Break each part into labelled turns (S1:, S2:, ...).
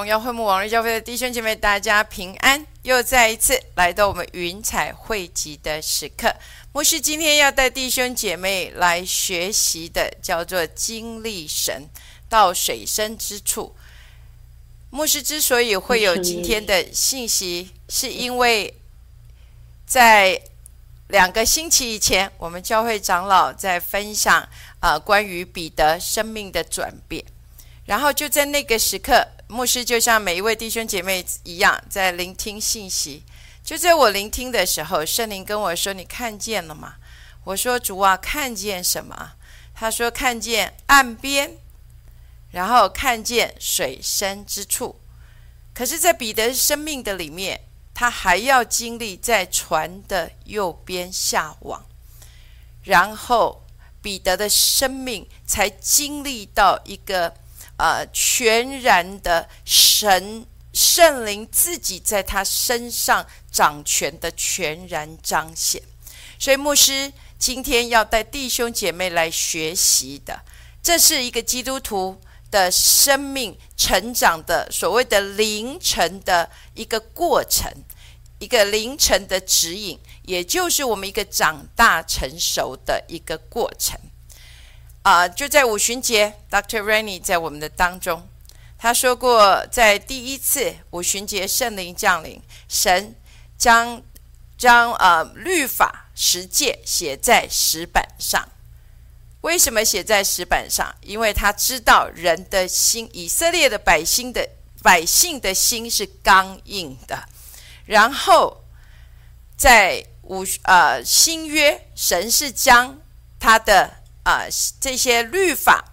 S1: 荣耀会幕网络教会的弟兄姐妹，大家平安！又再一次来到我们云彩汇集的时刻。牧师今天要带弟兄姐妹来学习的，叫做经历神到水深之处。牧师之所以会有今天的信息，是因为在两个星期以前，我们教会长老在分享啊关于彼得生命的转变。然后就在那个时刻，牧师就像每一位弟兄姐妹一样，在聆听信息。就在我聆听的时候，圣灵跟我说：“你看见了吗？”我说：“主啊，看见什么？”他说：“看见岸边，然后看见水深之处。”可是，在彼得生命的里面，他还要经历在船的右边下网，然后彼得的生命才经历到一个。呃，全然的神圣灵自己在他身上掌权的全然彰显，所以牧师今天要带弟兄姐妹来学习的，这是一个基督徒的生命成长的所谓的凌晨的一个过程，一个凌晨的指引，也就是我们一个长大成熟的一个过程。啊，就在五旬节，Dr. Rainy 在我们的当中，他说过，在第一次五旬节圣灵降临，神将将呃律法十诫写在石板上。为什么写在石板上？因为他知道人的心，以色列的百姓的百姓的心是刚硬的。然后在五呃新约，神是将他的。啊，这些律法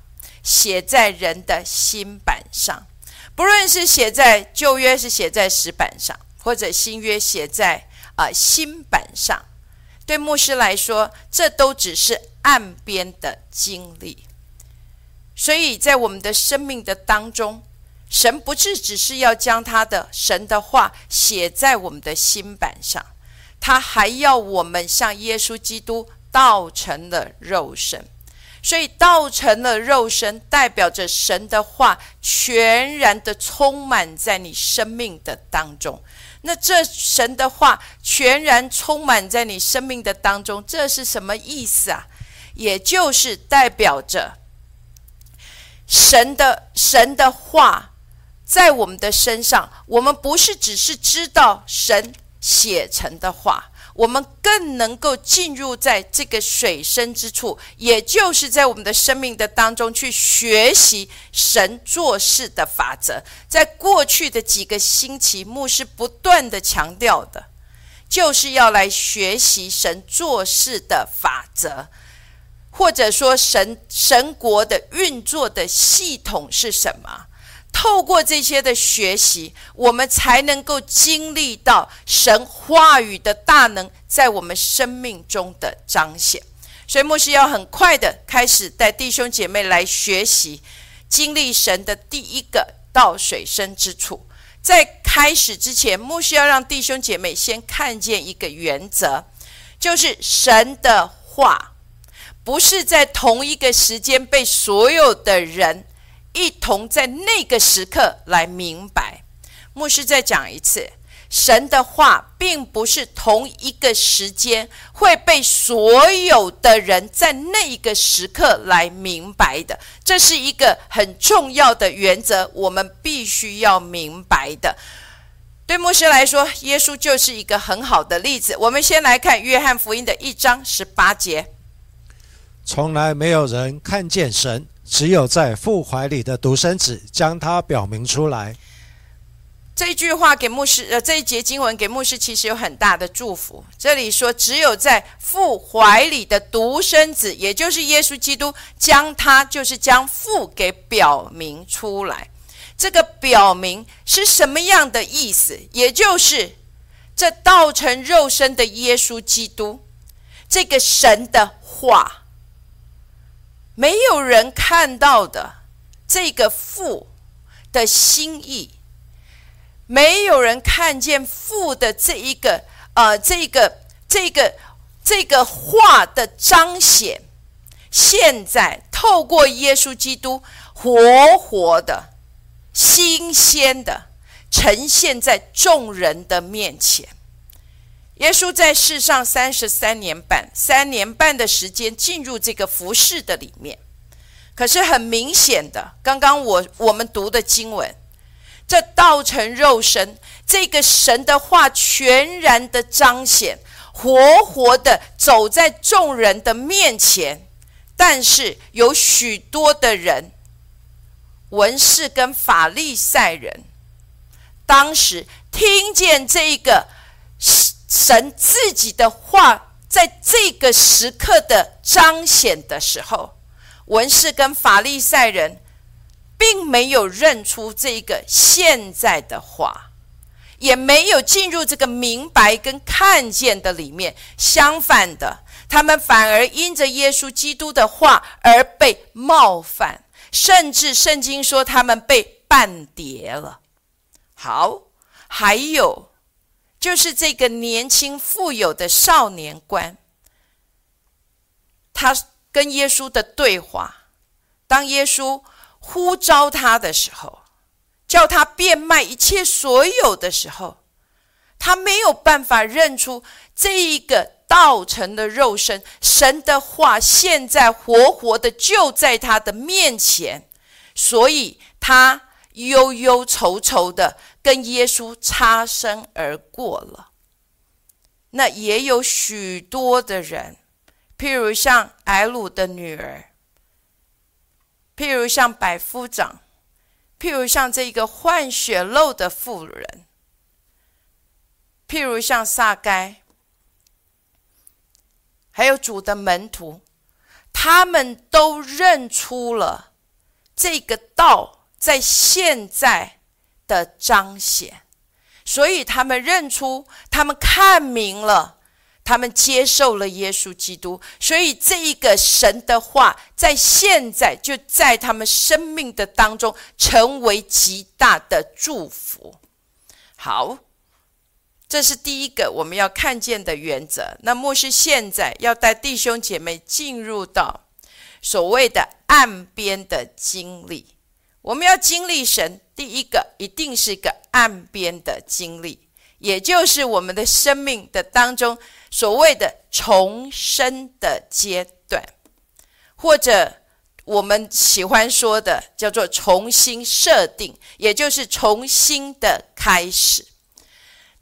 S1: 写在人的心板上，不论是写在旧约，是写在石板上，或者新约写在啊新板上，对牧师来说，这都只是岸边的经历。所以在我们的生命的当中，神不是只是要将他的神的话写在我们的心板上，他还要我们像耶稣基督道成了肉身。所以道成了肉身，代表着神的话全然的充满在你生命的当中。那这神的话全然充满在你生命的当中，这是什么意思啊？也就是代表着神的神的话在我们的身上，我们不是只是知道神写成的话。我们更能够进入在这个水深之处，也就是在我们的生命的当中去学习神做事的法则。在过去的几个星期，牧师不断的强调的，就是要来学习神做事的法则，或者说神神国的运作的系统是什么。透过这些的学习，我们才能够经历到神话语的大能在我们生命中的彰显。所以牧师要很快的开始带弟兄姐妹来学习经历神的第一个到水深之处。在开始之前，牧师要让弟兄姐妹先看见一个原则，就是神的话不是在同一个时间被所有的人。一同在那个时刻来明白。牧师再讲一次，神的话并不是同一个时间会被所有的人在那一个时刻来明白的。这是一个很重要的原则，我们必须要明白的。对牧师来说，耶稣就是一个很好的例子。我们先来看约翰福音的一章十八节：
S2: 从来没有人看见神。只有在父怀里的独生子将他表明出来。
S1: 这句话给牧师，呃，这一节经文给牧师其实有很大的祝福。这里说，只有在父怀里的独生子，也就是耶稣基督，将他就是将父给表明出来。这个表明是什么样的意思？也就是这道成肉身的耶稣基督，这个神的话。没有人看到的这个父的心意，没有人看见父的这一个呃，这个这个这个话的彰显。现在透过耶稣基督活活的新鲜的呈现在众人的面前。耶稣在世上三十三年半，三年半的时间进入这个服饰的里面。可是很明显的，刚刚我我们读的经文，这道成肉身，这个神的话全然的彰显，活活的走在众人的面前。但是有许多的人，文士跟法利赛人，当时听见这个。神自己的话，在这个时刻的彰显的时候，文士跟法利赛人并没有认出这个现在的话，也没有进入这个明白跟看见的里面。相反的，他们反而因着耶稣基督的话而被冒犯，甚至圣经说他们被半跌了。好，还有。就是这个年轻富有的少年官，他跟耶稣的对话，当耶稣呼召他的时候，叫他变卖一切所有的时候，他没有办法认出这一个道成的肉身，神的话现在活活的就在他的面前，所以他。忧忧愁愁的跟耶稣擦身而过了。那也有许多的人，譬如像艾鲁的女儿，譬如像百夫长，譬如像这个换血漏的妇人，譬如像撒该，还有主的门徒，他们都认出了这个道。在现在的彰显，所以他们认出，他们看明了，他们接受了耶稣基督，所以这一个神的话，在现在就在他们生命的当中成为极大的祝福。好，这是第一个我们要看见的原则。那牧师现在要带弟兄姐妹进入到所谓的岸边的经历。我们要经历神，第一个一定是一个岸边的经历，也就是我们的生命的当中所谓的重生的阶段，或者我们喜欢说的叫做重新设定，也就是重新的开始。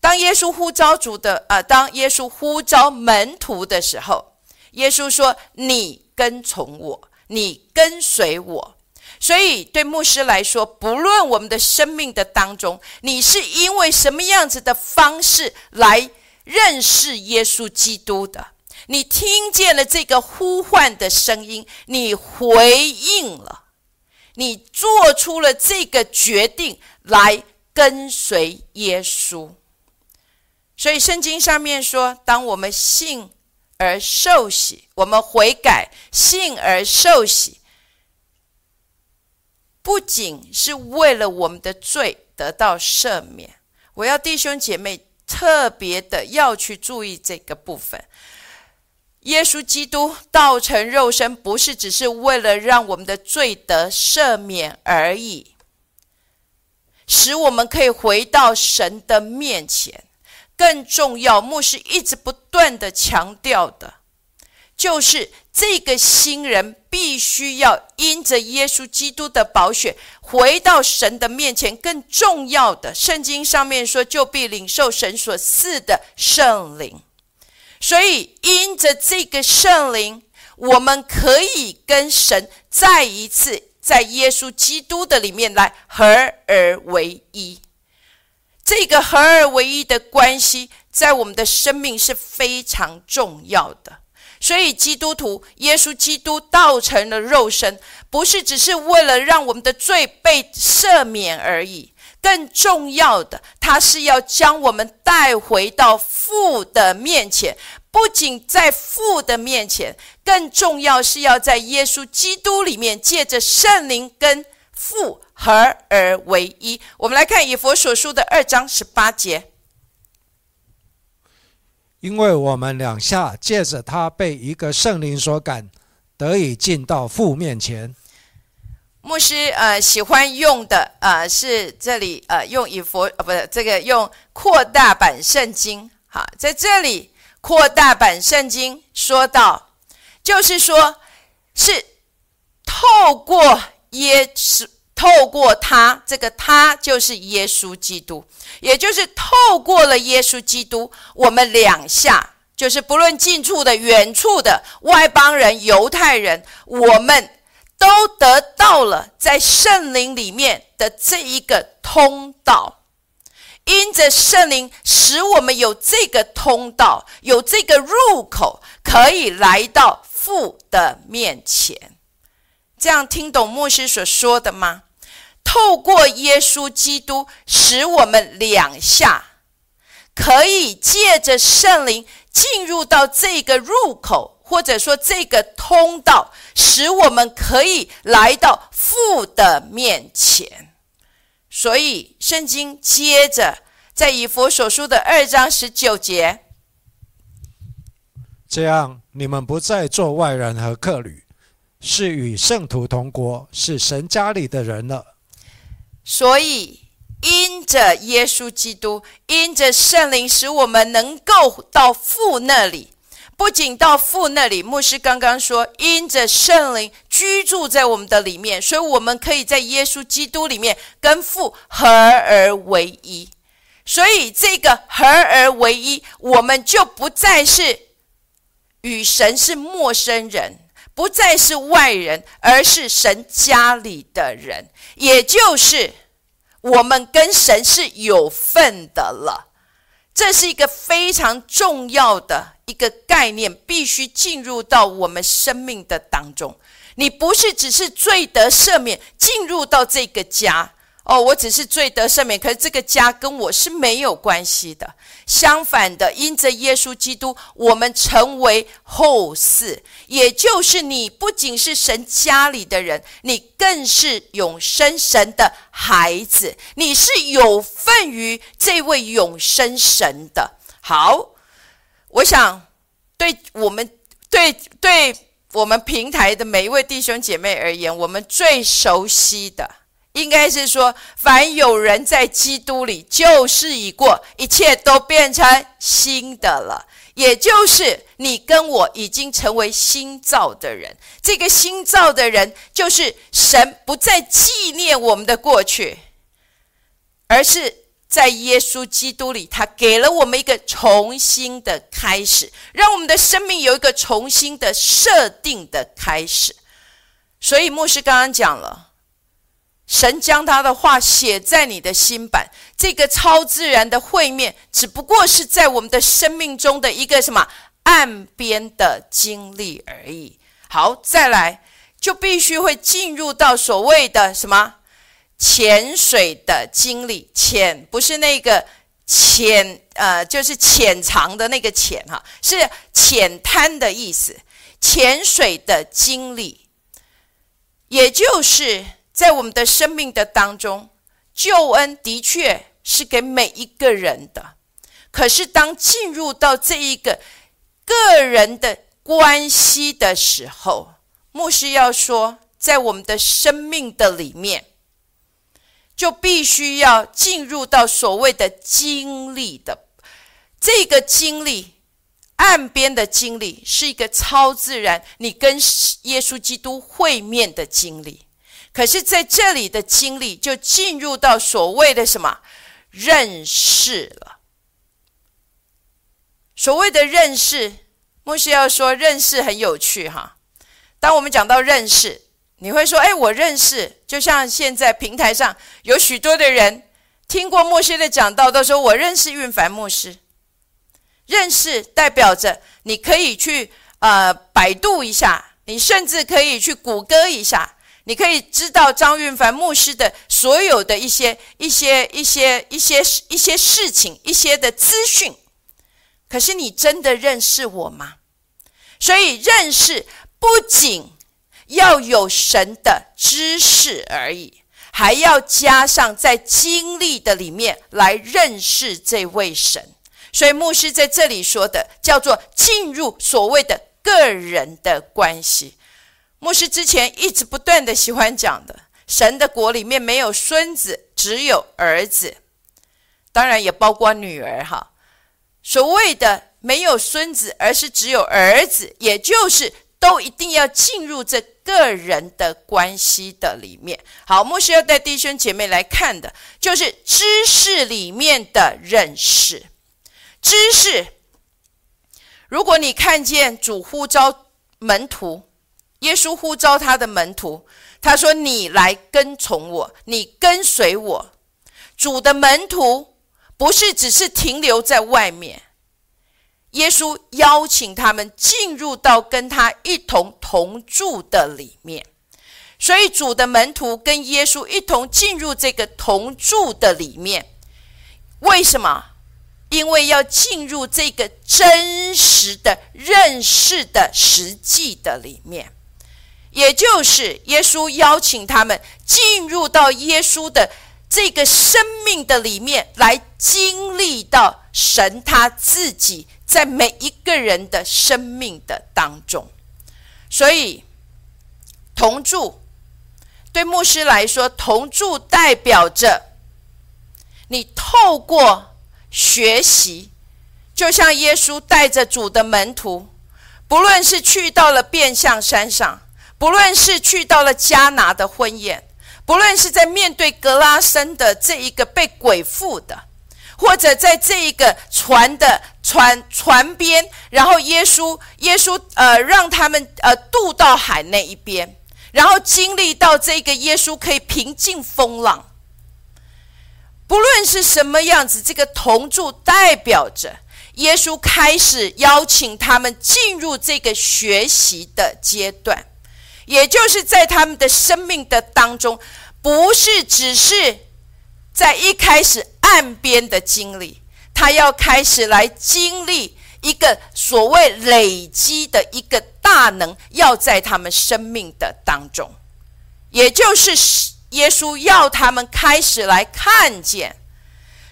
S1: 当耶稣呼召主的啊，当耶稣呼召门徒的时候，耶稣说：“你跟从我，你跟随我。”所以，对牧师来说，不论我们的生命的当中，你是因为什么样子的方式来认识耶稣基督的，你听见了这个呼唤的声音，你回应了，你做出了这个决定来跟随耶稣。所以，圣经上面说，当我们信而受洗，我们悔改，信而受洗。不仅是为了我们的罪得到赦免，我要弟兄姐妹特别的要去注意这个部分。耶稣基督道成肉身，不是只是为了让我们的罪得赦免而已，使我们可以回到神的面前。更重要，牧师一直不断的强调的，就是这个新人。必须要因着耶稣基督的宝血回到神的面前。更重要的，圣经上面说，就必领受神所赐的圣灵。所以，因着这个圣灵，我们可以跟神再一次在耶稣基督的里面来合而为一。这个合而为一的关系，在我们的生命是非常重要的。所以，基督徒耶稣基督道成了肉身，不是只是为了让我们的罪被赦免而已。更重要的，他是要将我们带回到父的面前。不仅在父的面前，更重要是要在耶稣基督里面，借着圣灵跟父合而为一。我们来看以佛所书的二章十八节。
S2: 因为我们两下借着他被一个圣灵所感，得以进到父面前。
S1: 牧师呃喜欢用的呃是这里呃用以佛呃不是这个用扩大版圣经。好，在这里扩大版圣经说到，就是说是透过耶稣。透过他，这个他就是耶稣基督，也就是透过了耶稣基督，我们两下就是不论近处的、远处的外邦人、犹太人，我们都得到了在圣灵里面的这一个通道。因着圣灵，使我们有这个通道，有这个入口，可以来到父的面前。这样听懂牧师所说的吗？透过耶稣基督，使我们两下可以借着圣灵进入到这个入口，或者说这个通道，使我们可以来到父的面前。所以，圣经接着在以佛所书的二章十九节，
S2: 这样你们不再做外人和客旅，是与圣徒同国，是神家里的人了。
S1: 所以，因着耶稣基督，因着圣灵，使我们能够到父那里。不仅到父那里，牧师刚刚说，因着圣灵居住在我们的里面，所以我们可以在耶稣基督里面跟父合而为一。所以，这个合而为一，我们就不再是与神是陌生人。不再是外人，而是神家里的人，也就是我们跟神是有份的了。这是一个非常重要的一个概念，必须进入到我们生命的当中。你不是只是罪得赦免，进入到这个家。哦，我只是罪得赦免，可是这个家跟我是没有关系的。相反的，因着耶稣基督，我们成为后嗣，也就是你不仅是神家里的人，你更是永生神的孩子，你是有份于这位永生神的。好，我想对我们对对我们平台的每一位弟兄姐妹而言，我们最熟悉的。应该是说，凡有人在基督里，旧事已过，一切都变成新的了。也就是你跟我已经成为新造的人。这个新造的人，就是神不再纪念我们的过去，而是在耶稣基督里，他给了我们一个重新的开始，让我们的生命有一个重新的设定的开始。所以牧师刚刚讲了。神将他的话写在你的心版，这个超自然的会面，只不过是在我们的生命中的一个什么岸边的经历而已。好，再来就必须会进入到所谓的什么潜水的经历。潜不是那个潜，呃，就是潜藏的那个潜哈，是浅滩的意思。潜水的经历，也就是。在我们的生命的当中，救恩的确是给每一个人的。可是，当进入到这一个个人的关系的时候，牧师要说，在我们的生命的里面，就必须要进入到所谓的经历的这个经历，岸边的经历，是一个超自然，你跟耶稣基督会面的经历。可是，在这里的经历就进入到所谓的什么认识了。所谓的认识，牧师要说认识很有趣哈。当我们讲到认识，你会说：“哎，我认识。”就像现在平台上有许多的人听过牧师的讲道，都说我认识运凡牧师。认识代表着你可以去呃百度一下，你甚至可以去谷歌一下。你可以知道张运凡牧师的所有的一些、一些、一些、一些、一些事情、一些的资讯，可是你真的认识我吗？所以认识不仅要有神的知识而已，还要加上在经历的里面来认识这位神。所以牧师在这里说的叫做进入所谓的个人的关系。牧师之前一直不断的喜欢讲的，神的国里面没有孙子，只有儿子，当然也包括女儿哈。所谓的没有孙子，而是只有儿子，也就是都一定要进入这个人的关系的里面。好，牧师要带弟兄姐妹来看的，就是知识里面的认识。知识，如果你看见主呼召门徒，耶稣呼召他的门徒。他说：“你来跟从我，你跟随我。主的门徒不是只是停留在外面，耶稣邀请他们进入到跟他一同同住的里面。所以，主的门徒跟耶稣一同进入这个同住的里面。为什么？因为要进入这个真实的认识的实际的里面。”也就是耶稣邀请他们进入到耶稣的这个生命的里面，来经历到神他自己在每一个人的生命的当中。所以同住对牧师来说，同住代表着你透过学习，就像耶稣带着主的门徒，不论是去到了变相山上。不论是去到了迦拿的婚宴，不论是在面对格拉森的这一个被鬼附的，或者在这一个船的船船边，然后耶稣耶稣呃让他们呃渡到海那一边，然后经历到这个耶稣可以平静风浪。不论是什么样子，这个铜柱代表着耶稣开始邀请他们进入这个学习的阶段。也就是在他们的生命的当中，不是只是在一开始岸边的经历，他要开始来经历一个所谓累积的一个大能，要在他们生命的当中，也就是耶稣要他们开始来看见，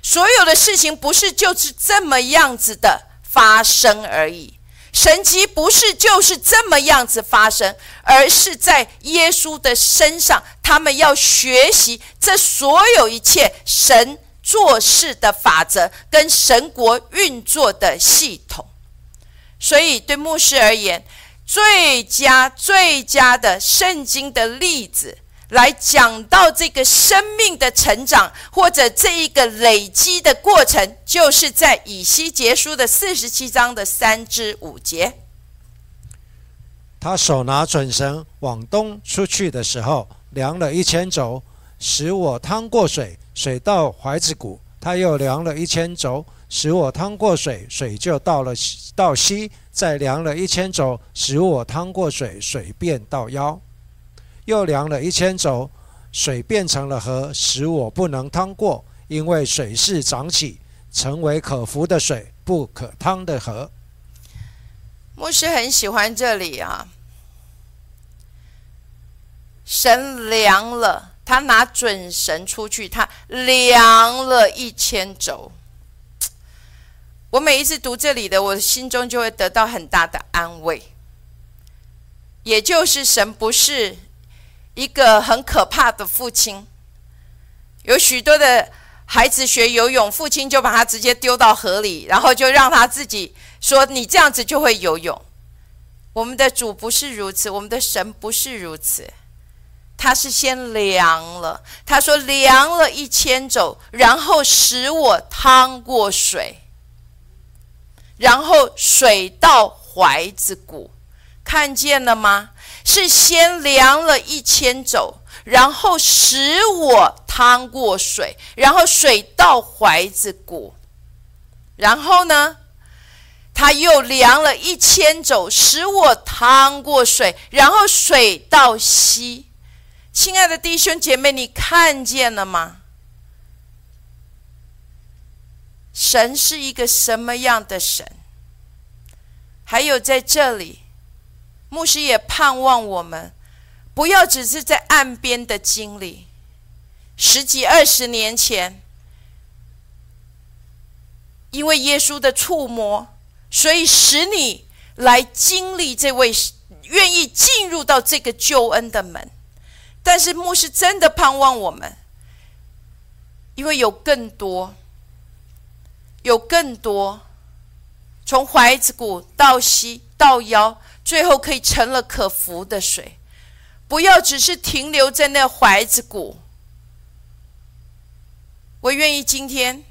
S1: 所有的事情不是就是这么样子的发生而已。神迹不是就是这么样子发生，而是在耶稣的身上，他们要学习这所有一切神做事的法则跟神国运作的系统。所以，对牧师而言，最佳最佳的圣经的例子。来讲到这个生命的成长，或者这一个累积的过程，就是在以西结书的四十七章的三至五节。
S2: 他手拿准绳往东出去的时候，量了一千轴，使我趟过水，水到怀子谷。他又量了一千轴，使我趟过水，水就到了到西。再量了一千轴，使我趟过水，水便到腰。又量了一千轴，水变成了河，使我不能趟过，因为水势涨起，成为可浮的水，不可趟的河。
S1: 牧师很喜欢这里啊，神量了，他拿准绳出去，他量了一千轴。我每一次读这里的，我心中就会得到很大的安慰，也就是神不是。一个很可怕的父亲，有许多的孩子学游泳，父亲就把他直接丢到河里，然后就让他自己说：“你这样子就会游泳。”我们的主不是如此，我们的神不是如此，他是先量了，他说量了一千肘，然后使我趟过水，然后水到怀子谷，看见了吗？是先量了一千肘，然后使我趟过水，然后水到怀子谷，然后呢，他又量了一千肘，使我趟过水，然后水到西。亲爱的弟兄姐妹，你看见了吗？神是一个什么样的神？还有在这里。牧师也盼望我们不要只是在岸边的经历。十几二十年前，因为耶稣的触摸，所以使你来经历这位愿意进入到这个救恩的门。但是牧师真的盼望我们，因为有更多，有更多，从怀子骨到膝到腰，最后可以成了可服的水，不要只是停留在那怀子骨。我愿意今天，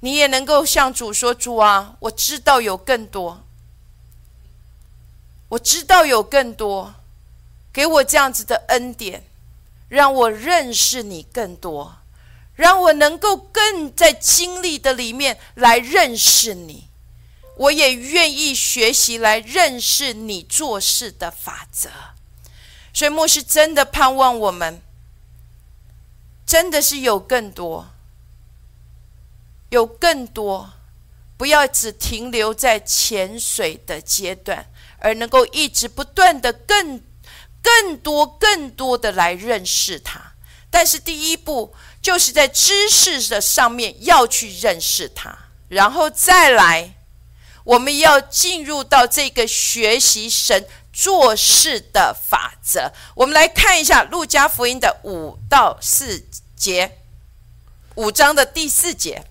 S1: 你也能够向主说：“主啊，我知道有更多，我知道有更多，给我这样子的恩典。”让我认识你更多，让我能够更在经历的里面来认识你。我也愿意学习来认识你做事的法则。所以牧师真的盼望我们，真的是有更多，有更多，不要只停留在潜水的阶段，而能够一直不断的更。更多、更多的来认识他，但是第一步就是在知识的上面要去认识他，然后再来，我们要进入到这个学习神做事的法则。我们来看一下《路加福音》的五到四节，五章的第四节，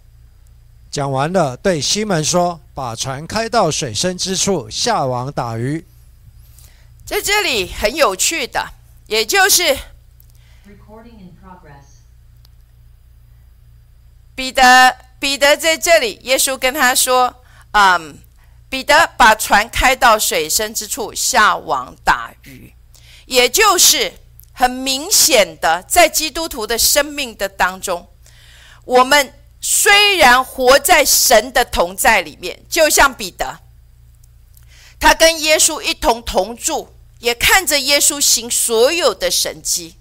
S2: 讲完了，对西门说：“把船开到水深之处，下网打鱼。”
S1: 在这里很有趣的，也就是彼得，彼得在这里，耶稣跟他说：“嗯，彼得把船开到水深之处，下网打鱼。”也就是很明显的，在基督徒的生命的当中，我们虽然活在神的同在里面，就像彼得，他跟耶稣一同同住。也看着耶稣行所有的神迹，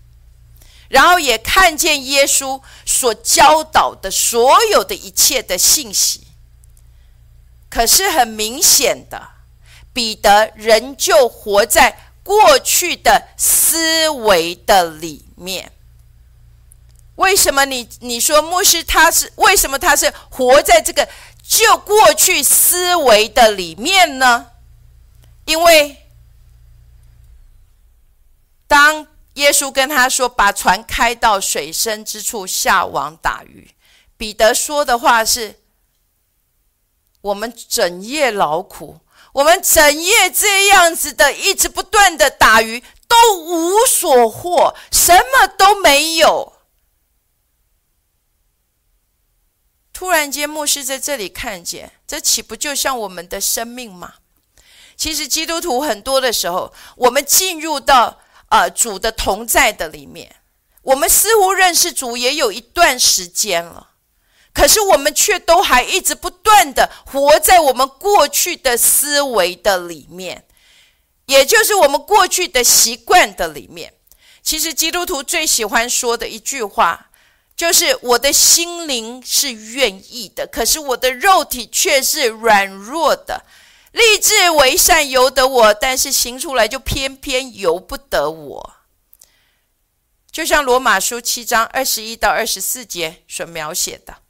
S1: 然后也看见耶稣所教导的所有的一切的信息。可是很明显的，彼得仍旧活在过去的思维的里面。为什么你你说牧师他是为什么他是活在这个就过去思维的里面呢？因为。当耶稣跟他说：“把船开到水深之处，下网打鱼。”彼得说的话是：“我们整夜劳苦，我们整夜这样子的，一直不断的打鱼，都无所获，什么都没有。”突然间，牧师在这里看见，这岂不就像我们的生命吗？其实，基督徒很多的时候，我们进入到。啊，主的同在的里面，我们似乎认识主也有一段时间了，可是我们却都还一直不断的活在我们过去的思维的里面，也就是我们过去的习惯的里面。其实基督徒最喜欢说的一句话，就是我的心灵是愿意的，可是我的肉体却是软弱的。立志为善由得我，但是行出来就偏偏由不得我。就像罗马书七章二十一到二十四节所描写的。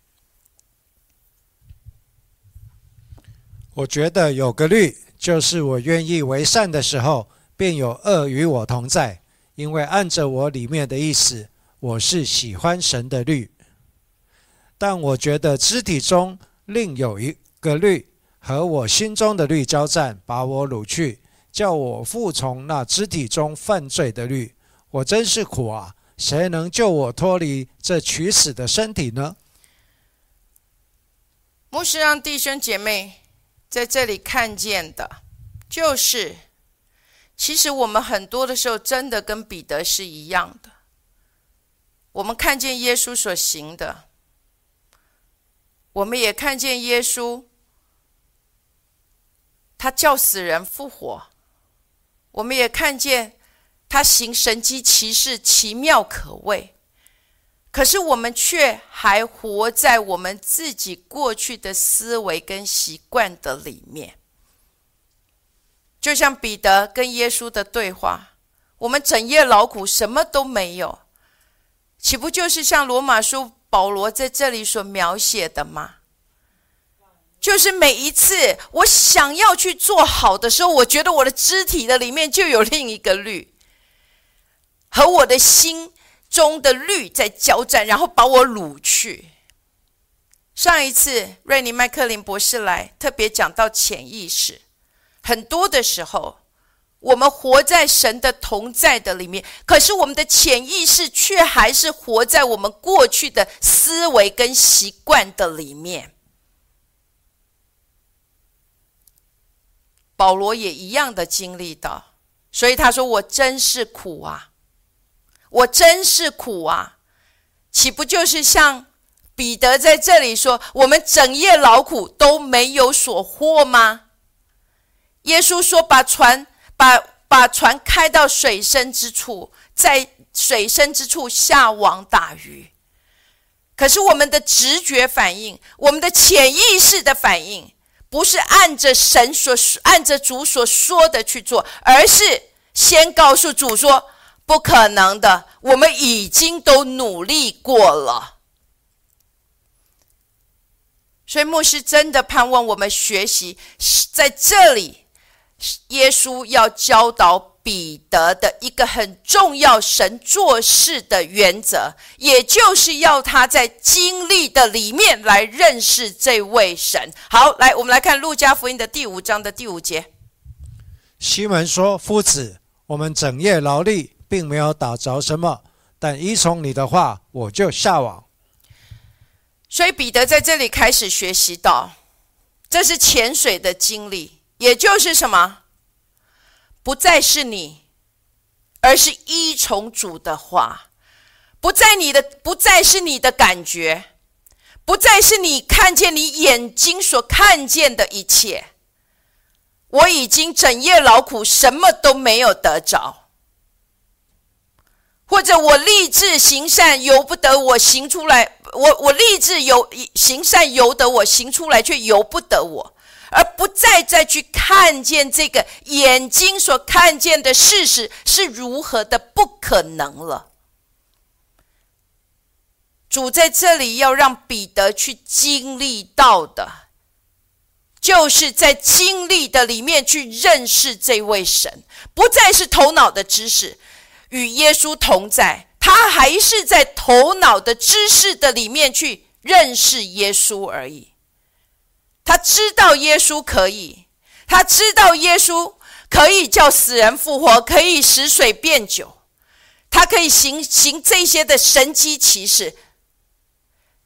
S2: 我觉得有个律，就是我愿意为善的时候，便有恶与我同在。因为按着我里面的意思，我是喜欢神的律。但我觉得肢体中另有一个律。和我心中的律交战，把我掳去，叫我服从那肢体中犯罪的律。我真是苦啊！谁能救我脱离这取死的身体呢？
S1: 牧师让弟兄姐妹在这里看见的，就是，其实我们很多的时候，真的跟彼得是一样的。我们看见耶稣所行的，我们也看见耶稣。他叫死人复活，我们也看见他行神机骑士，奇妙可畏。可是我们却还活在我们自己过去的思维跟习惯的里面。就像彼得跟耶稣的对话，我们整夜劳苦，什么都没有，岂不就是像罗马书保罗在这里所描写的吗？就是每一次我想要去做好的时候，我觉得我的肢体的里面就有另一个律。和我的心中的律在交战，然后把我掳去。上一次瑞尼麦克林博士来特别讲到潜意识，很多的时候，我们活在神的同在的里面，可是我们的潜意识却还是活在我们过去的思维跟习惯的里面。保罗也一样的经历到，所以他说：“我真是苦啊，我真是苦啊，岂不就是像？”彼得在这里说：“我们整夜劳苦都没有所获吗？”耶稣说：“把船把把船开到水深之处，在水深之处下网打鱼。”可是我们的直觉反应，我们的潜意识的反应，不是按着神所按着主所说的去做，而是先告诉主说：“不可能的，我们已经都努力过了。”所以牧师真的盼望我们学习，在这里，耶稣要教导彼得的一个很重要神做事的原则，也就是要他在经历的里面来认识这位神。好，来，我们来看路加福音的第五章的第五节。
S2: 西门说：“夫子，我们整夜劳力，并没有打着什么，但依从你的话，我就下网。”
S1: 所以彼得在这里开始学习到，这是潜水的经历，也就是什么？不再是你，而是依从主的话；不在你的，不再是你的感觉，不再是你看见你眼睛所看见的一切。我已经整夜劳苦，什么都没有得着。或者我立志行善，由不得我行出来；我我立志由行善，由得我行出来，却由不得我，而不再再去看见这个眼睛所看见的事实是如何的不可能了。主在这里要让彼得去经历到的，就是在经历的里面去认识这位神，不再是头脑的知识。与耶稣同在，他还是在头脑的知识的里面去认识耶稣而已。他知道耶稣可以，他知道耶稣可以叫死人复活，可以使水变酒，他可以行行这些的神机骑士。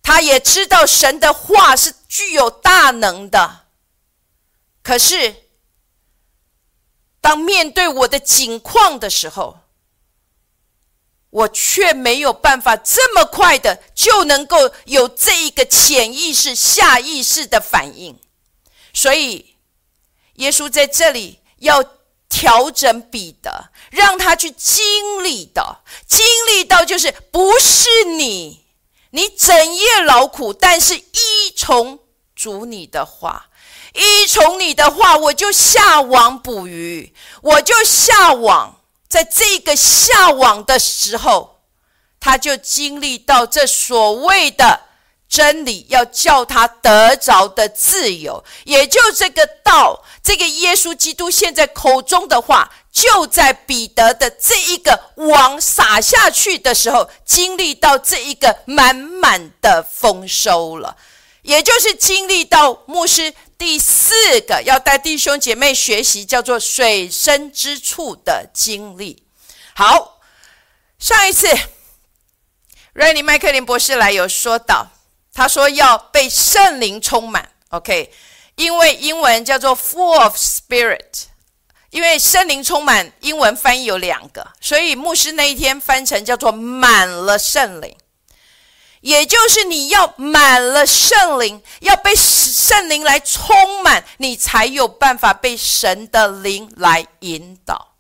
S1: 他也知道神的话是具有大能的。可是，当面对我的境况的时候，我却没有办法这么快的就能够有这一个潜意识、下意识的反应，所以耶稣在这里要调整彼得，让他去经历到，经历到就是不是你，你整夜劳苦，但是依从主你的话，依从你的话，我就下网捕鱼，我就下网。在这个下网的时候，他就经历到这所谓的真理，要叫他得着的自由，也就这个道，这个耶稣基督现在口中的话，就在彼得的这一个网撒下去的时候，经历到这一个满满的丰收了，也就是经历到牧师。第四个要带弟兄姐妹学习，叫做水深之处的经历。好，上一次瑞尼麦克林博士来有说到，他说要被圣灵充满。OK，因为英文叫做 full of spirit，因为圣灵充满，英文翻译有两个，所以牧师那一天翻成叫做满了圣灵。也就是你要满了圣灵，要被圣灵来充满，你才有办法被神的灵来引导。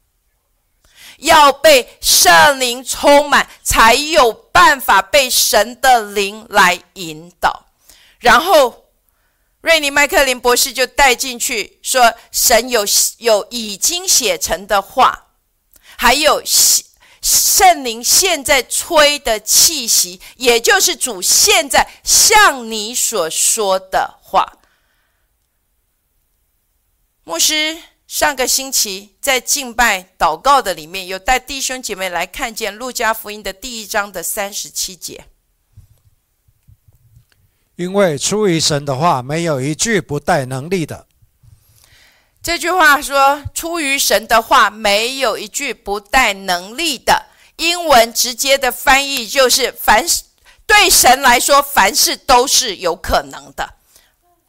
S1: 要被圣灵充满，才有办法被神的灵来引导。然后，瑞尼麦克林博士就带进去说，神有有已经写成的话，还有写。圣灵现在吹的气息，也就是主现在向你所说的话。牧师上个星期在敬拜祷告的里面，有带弟兄姐妹来看见路加福音的第一章的三十七节。
S2: 因为出于神的话，没有一句不带能力的。
S1: 这句话说，出于神的话，没有一句不带能力的。英文直接的翻译就是“凡事对神来说，凡事都是有可能的。”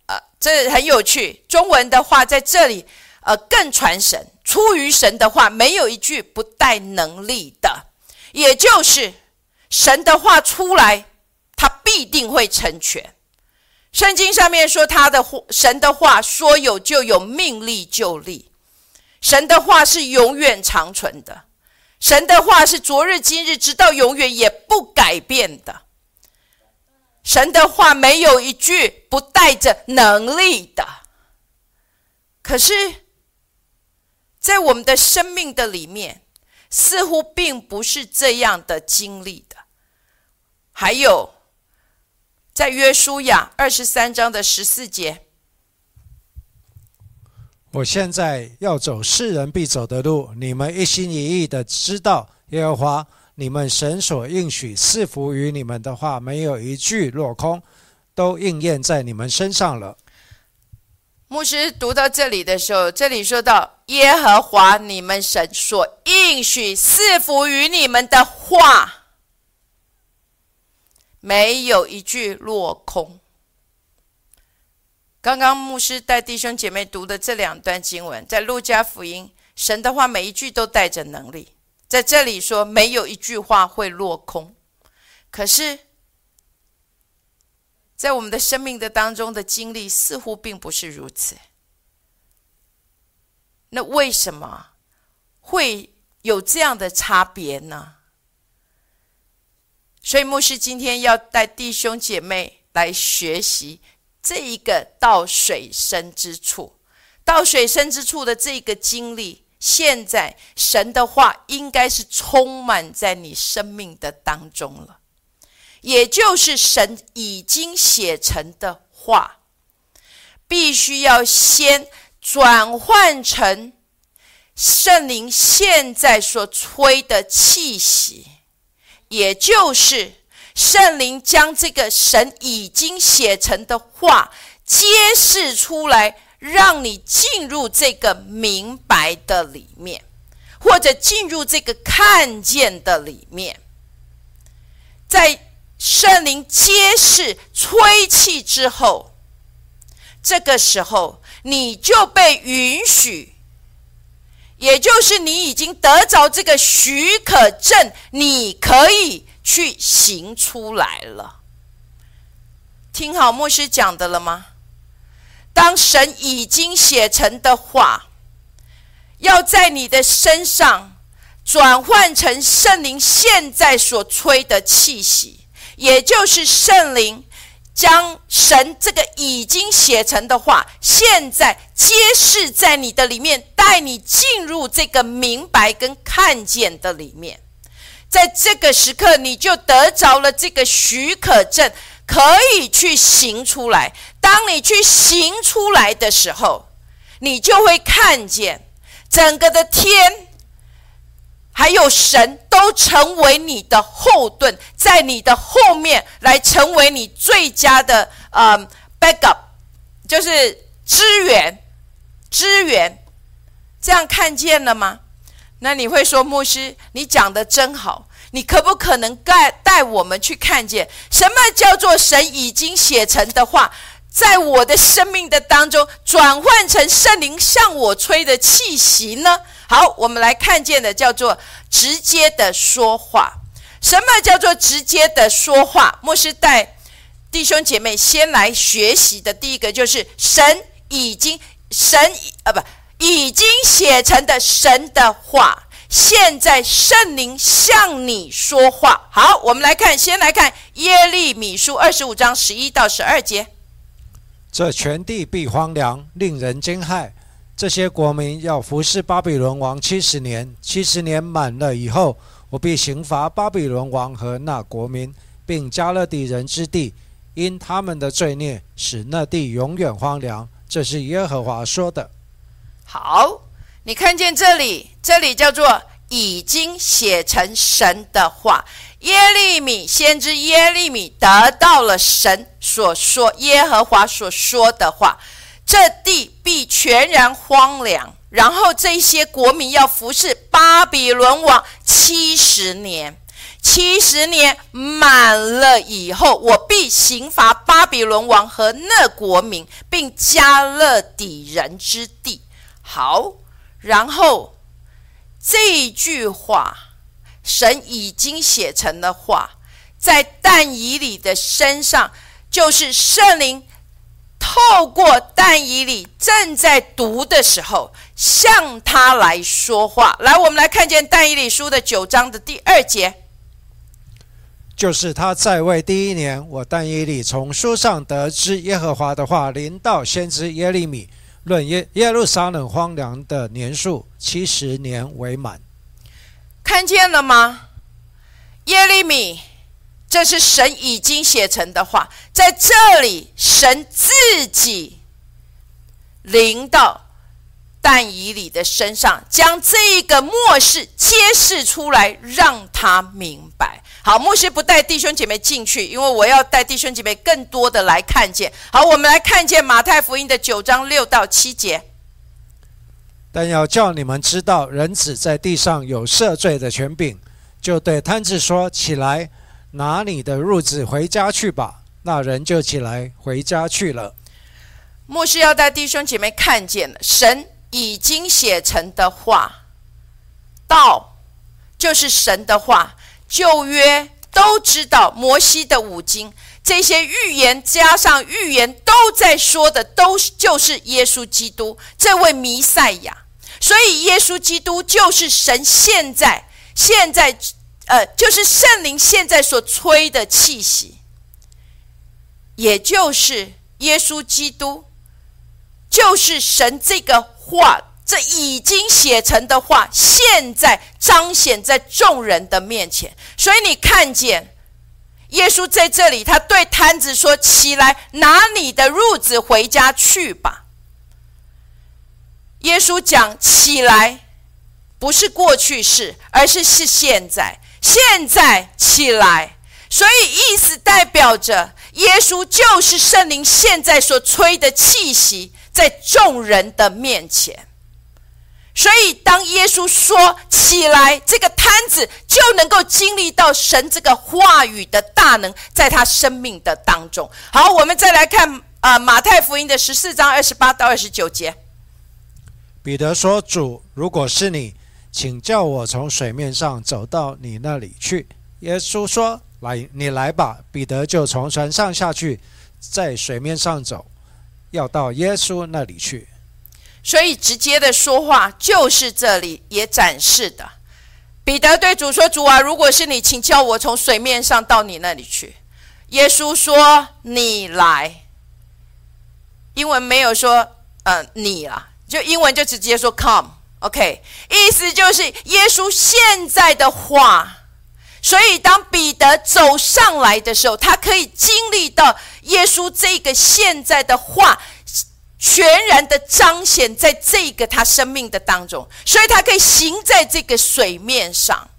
S1: 呃，这很有趣。中文的话在这里。呃，更传神，出于神的话，没有一句不带能力的，也就是神的话出来，他必定会成全。圣经上面说，他的神的话说有就有，命立就立。神的话是永远长存的，神的话是昨日今日直到永远也不改变的。神的话没有一句不带着能力的，可是。在我们的生命的里面，似乎并不是这样的经历的。还有，在约书亚二十三章的十四节，
S2: 我现在要走世人必走的路，你们一心一意的知道耶和华你们神所应许赐福于你们的话，没有一句落空，都应验在你们身上了。
S1: 牧师读到这里的时候，这里说到耶和华你们神所应许赐福于你们的话，没有一句落空。刚刚牧师带弟兄姐妹读的这两段经文，在路加福音，神的话每一句都带着能力，在这里说没有一句话会落空，可是。在我们的生命的当中的经历似乎并不是如此。那为什么会有这样的差别呢？所以牧师今天要带弟兄姐妹来学习这一个到水深之处，到水深之处的这个经历。现在神的话应该是充满在你生命的当中了。也就是神已经写成的话，必须要先转换成圣灵现在所吹的气息，也就是圣灵将这个神已经写成的话揭示出来，让你进入这个明白的里面，或者进入这个看见的里面，在。圣灵揭示吹气之后，这个时候你就被允许，也就是你已经得着这个许可证，你可以去行出来了。听好牧师讲的了吗？当神已经写成的话，要在你的身上转换成圣灵现在所吹的气息。也就是圣灵将神这个已经写成的话，现在揭示在你的里面，带你进入这个明白跟看见的里面。在这个时刻，你就得着了这个许可证，可以去行出来。当你去行出来的时候，你就会看见整个的天。还有神都成为你的后盾，在你的后面来成为你最佳的呃 backup，就是支援，支援。这样看见了吗？那你会说牧师，你讲的真好，你可不可能带带我们去看见什么叫做神已经写成的话，在我的生命的当中转换成圣灵向我吹的气息呢？好，我们来看见的叫做直接的说话。什么叫做直接的说话？牧师带弟兄姐妹先来学习的第一个就是神已经神啊不已经写成的神的话。现在圣灵向你说话。好，我们来看，先来看耶利米书二十五章十一到十二节。
S2: 这全地必荒凉，令人惊骇。这些国民要服侍巴比伦王七十年，七十年满了以后，我必刑罚巴比伦王和那国民，并加勒底人之地，因他们的罪孽，使那地永远荒凉。这是耶和华说的。
S1: 好，你看见这里，这里叫做已经写成神的话。耶利米先知耶利米得到了神所说耶和华所说的话，这地必全然荒凉。然后这些国民要服侍巴比伦王七十年，七十年满了以后，我必刑罚巴比伦王和那国民，并加勒底人之地。好，然后这句话，神已经写成了话，在但以里的身上，就是圣灵。透过但以理正在读的时候，向他来说话。来，我们来看见但以理书的九章的第二节，
S2: 就是他在位第一年，我但以理从书上得知耶和华的话临到先知耶利米，论耶耶路撒冷荒凉的年数七十年为满。
S1: 看见了吗？耶利米。这是神已经写成的话，在这里，神自己临到但以里的身上，将这一个末世揭示出来，让他明白。好，牧师不带弟兄姐妹进去，因为我要带弟兄姐妹更多的来看见。好，我们来看见马太福音的九章六到七节。
S2: 但要叫你们知道，人子在地上有赦罪的权柄，就对摊子说：“起来。”拿你的褥子回家去吧。那人就起来回家去了。
S1: 牧师要带弟兄姐妹看见了，神已经写成的话，道就是神的话。旧约都知道，摩西的五经这些预言加上预言都在说的，都就是耶稣基督这位弥赛亚。所以耶稣基督就是神现在现在。呃，就是圣灵现在所吹的气息，也就是耶稣基督，就是神这个话，这已经写成的话，现在彰显在众人的面前。所以你看见耶稣在这里，他对摊子说：“起来，拿你的褥子回家去吧。”耶稣讲起来，不是过去式，而是是现在。现在起来，所以意思代表着耶稣就是圣灵现在所吹的气息，在众人的面前。所以当耶稣说起来，这个摊子就能够经历到神这个话语的大能，在他生命的当中。好，我们再来看啊，马太福音的十四章二十八到二十九节。
S2: 彼得说：“主，如果是你。”请叫我从水面上走到你那里去。耶稣说：“来，你来吧。”彼得就从船上下去，在水面上走，要到耶稣那里去。
S1: 所以直接的说话就是这里也展示的。彼得对主说：“主啊，如果是你，请叫我从水面上到你那里去。”耶稣说：“你来。”英文没有说“嗯，你啊”，就英文就直接说 “come”。OK，意思就是耶稣现在的话，所以当彼得走上来的时候，他可以经历到耶稣这个现在的话，全然的彰显在这个他生命的当中，所以他可以行在这个水面上。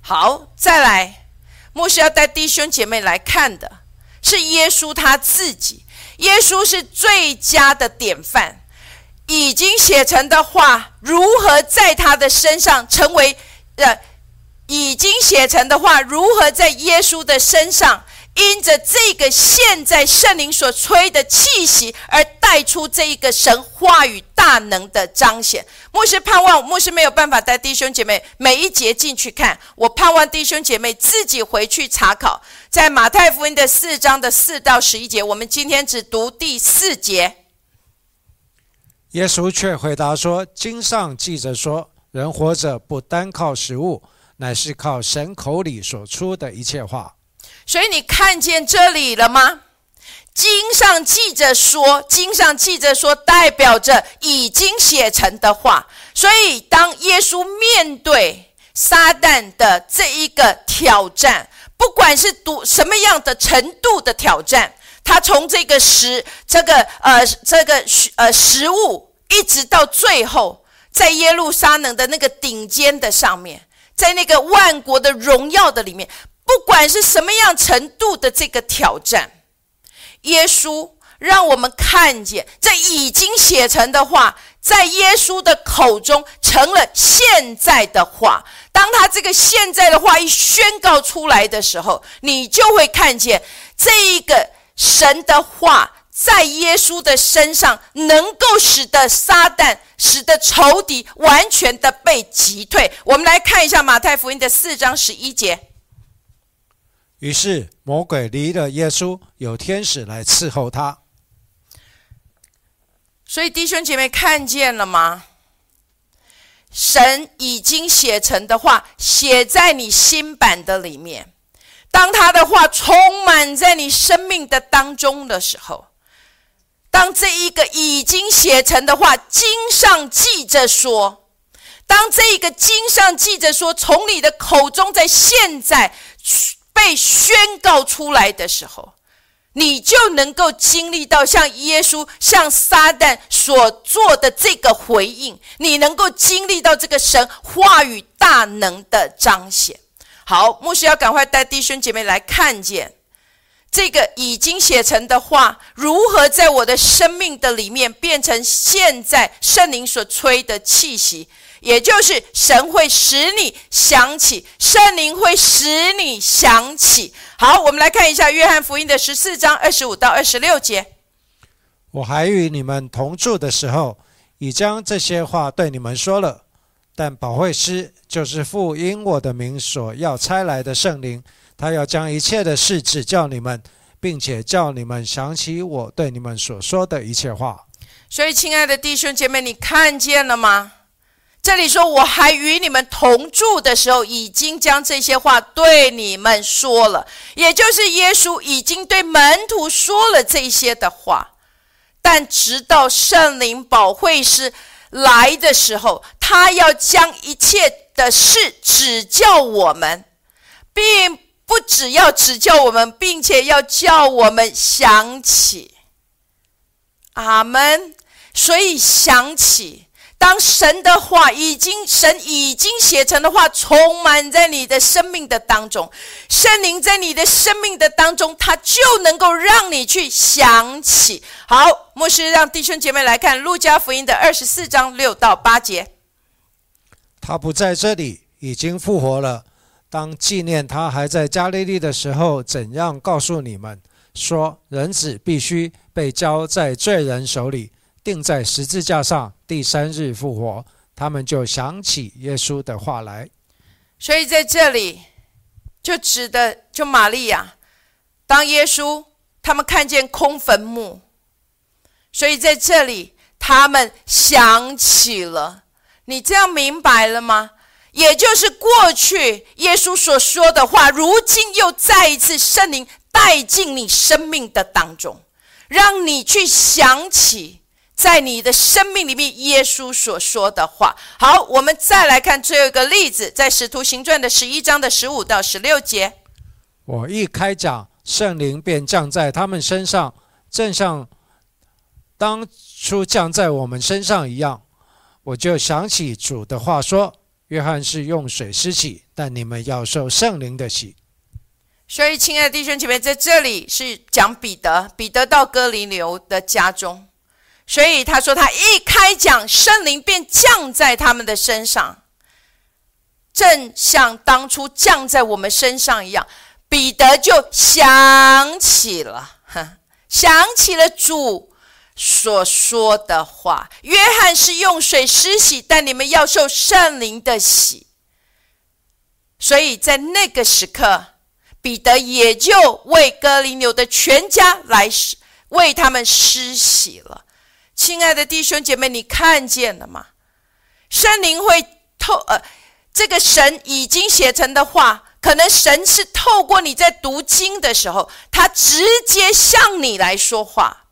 S1: 好，再来，牧师要带弟兄姐妹来看的是耶稣他自己，耶稣是最佳的典范。已经写成的话，如何在他的身上成为？呃，已经写成的话，如何在耶稣的身上，因着这个现在圣灵所吹的气息，而带出这一个神话语大能的彰显？牧师盼望，牧师没有办法带弟兄姐妹每一节进去看，我盼望弟兄姐妹自己回去查考，在马太福音的四章的四到十一节，我们今天只读第四节。
S2: 耶稣却回答说：“经上记着说，人活着不单靠食物，乃是靠神口里所出的一切话。”
S1: 所以你看见这里了吗？经上记着说，经上记着说，代表着已经写成的话。所以当耶稣面对撒旦的这一个挑战，不管是读什么样的程度的挑战，他从这个食，这个呃，这个呃食物。一直到最后，在耶路撒冷的那个顶尖的上面，在那个万国的荣耀的里面，不管是什么样程度的这个挑战，耶稣让我们看见这已经写成的话，在耶稣的口中成了现在的话。当他这个现在的话一宣告出来的时候，你就会看见这一个神的话。在耶稣的身上，能够使得撒旦、使得仇敌完全的被击退。我们来看一下马太福音的四章十一节。
S2: 于是魔鬼离了耶稣，有天使来伺候他。
S1: 所以弟兄姐妹看见了吗？神已经写成的话，写在你新版的里面。当他的话充满在你生命的当中的时候。当这一个已经写成的话，经上记着说，当这一个经上记着说，从你的口中在现在被宣告出来的时候，你就能够经历到像耶稣、像撒旦所做的这个回应，你能够经历到这个神话语大能的彰显。好，牧师要赶快带弟兄姐妹来看见。这个已经写成的话，如何在我的生命的里面变成现在圣灵所吹的气息？也就是神会使你想起，圣灵会使你想起。好，我们来看一下约翰福音的十四章二十五到二十六节。
S2: 我还与你们同住的时候，已将这些话对你们说了。但保惠师就是父因我的名所要差来的圣灵。他要将一切的事指教你们，并且叫你们想起我对你们所说的一切话。
S1: 所以，亲爱的弟兄姐妹，你看见了吗？这里说我还与你们同住的时候，已经将这些话对你们说了，也就是耶稣已经对门徒说了这些的话。但直到圣灵保惠师来的时候，他要将一切的事指教我们，并。不只要指教我们，并且要叫我们想起，阿门。所以想起，当神的话已经神已经写成的话，充满在你的生命的当中，圣灵在你的生命的当中，他就能够让你去想起。好，牧师让弟兄姐妹来看路加福音的二十四章六到八节。
S2: 他不在这里，已经复活了。当纪念他还在加利利的时候，怎样告诉你们说，人子必须被交在罪人手里，钉在十字架上，第三日复活？他们就想起耶稣的话来。
S1: 所以在这里就指的就玛利亚，当耶稣他们看见空坟墓，所以在这里他们想起了。你这样明白了吗？也就是过去耶稣所说的话，如今又再一次圣灵带进你生命的当中，让你去想起在你的生命里面耶稣所说的话。好，我们再来看最后一个例子，在使徒行传的十一章的十五到十六节。
S2: 我一开讲，圣灵便降在他们身上，正像当初降在我们身上一样。我就想起主的话说。约翰是用水施洗，但你们要受圣灵的洗。
S1: 所以，亲爱的弟兄姐妹，在这里是讲彼得，彼得到哥林流的家中，所以他说他一开讲，圣灵便降在他们的身上，正像当初降在我们身上一样。彼得就想起了，想起了主。所说的话，约翰是用水施洗，但你们要受圣灵的洗。所以在那个时刻，彼得也就为哥林流的全家来为他们施洗了。亲爱的弟兄姐妹，你看见了吗？圣灵会透呃，这个神已经写成的话，可能神是透过你在读经的时候，他直接向你来说话。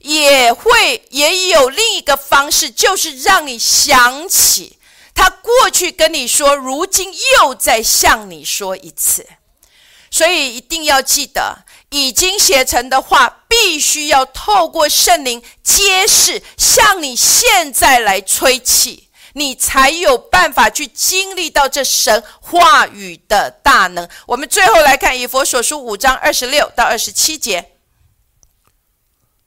S1: 也会也有另一个方式，就是让你想起他过去跟你说，如今又在向你说一次。所以一定要记得，已经写成的话，必须要透过圣灵揭示，向你现在来吹气。你才有办法去经历到这神话语的大能。我们最后来看以佛所书五章二十六到二十七节，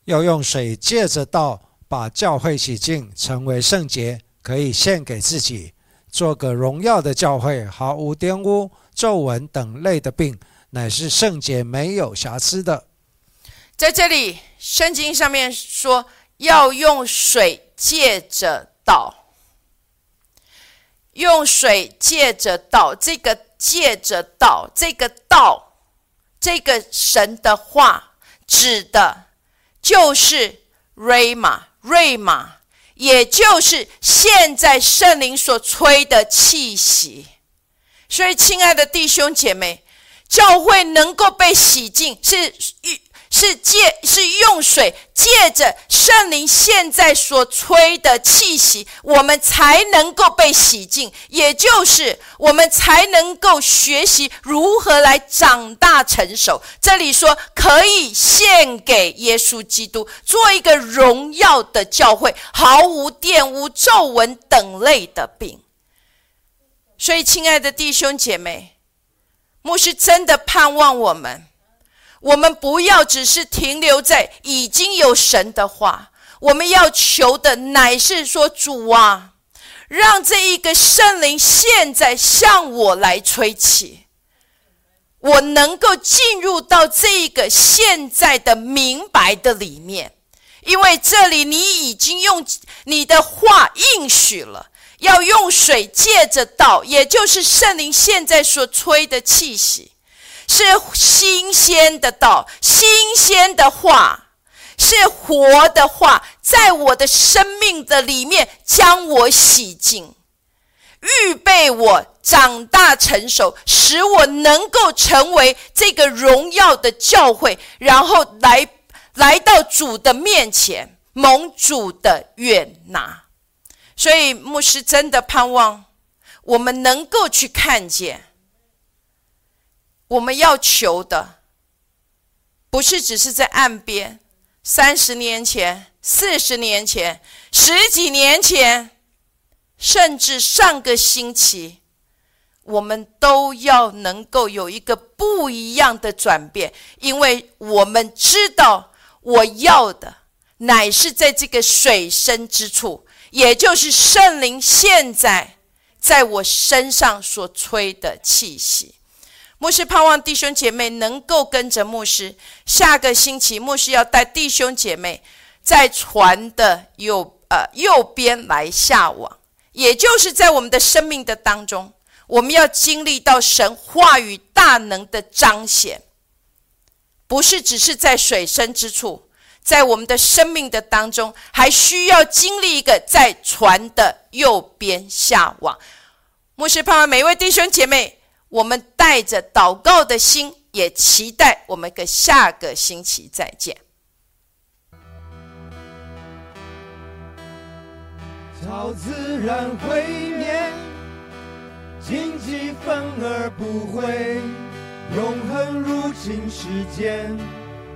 S2: 要用水借着道把教会洗净，成为圣洁，可以献给自己，做个荣耀的教会，毫无玷污、皱纹等类的病，乃是圣洁、没有瑕疵的。
S1: 在这里，圣经上面说要用水借着道，用水借着道，这个借着道，这个道，这个神的话，指的就是瑞玛，瑞玛，也就是现在圣灵所吹的气息。所以，亲爱的弟兄姐妹，教会能够被洗净，是。是借是用水借着圣灵现在所吹的气息，我们才能够被洗净，也就是我们才能够学习如何来长大成熟。这里说可以献给耶稣基督，做一个荣耀的教会，毫无玷污、皱纹等类的病。所以，亲爱的弟兄姐妹，牧师真的盼望我们。我们不要只是停留在已经有神的话，我们要求的乃是说主啊，让这一个圣灵现在向我来吹起，我能够进入到这一个现在的明白的里面，因为这里你已经用你的话应许了，要用水借着道，也就是圣灵现在所吹的气息。是新鲜的道，新鲜的话，是活的话，在我的生命的里面将我洗净，预备我长大成熟，使我能够成为这个荣耀的教会，然后来来到主的面前，蒙主的悦纳。所以牧师真的盼望我们能够去看见。我们要求的，不是只是在岸边，三十年前、四十年前、十几年前，甚至上个星期，我们都要能够有一个不一样的转变，因为我们知道，我要的乃是在这个水深之处，也就是圣灵现在在我身上所吹的气息。牧师盼望弟兄姐妹能够跟着牧师。下个星期，牧师要带弟兄姐妹在船的右呃右边来下网，也就是在我们的生命的当中，我们要经历到神话语大能的彰显，不是只是在水深之处，在我们的生命的当中，还需要经历一个在船的右边下网。牧师盼望每一位弟兄姐妹。我们带着祷告的心，也期待我们个下个星期再见。
S3: 草自然会灭，荆棘反而不会，永恒入侵世间，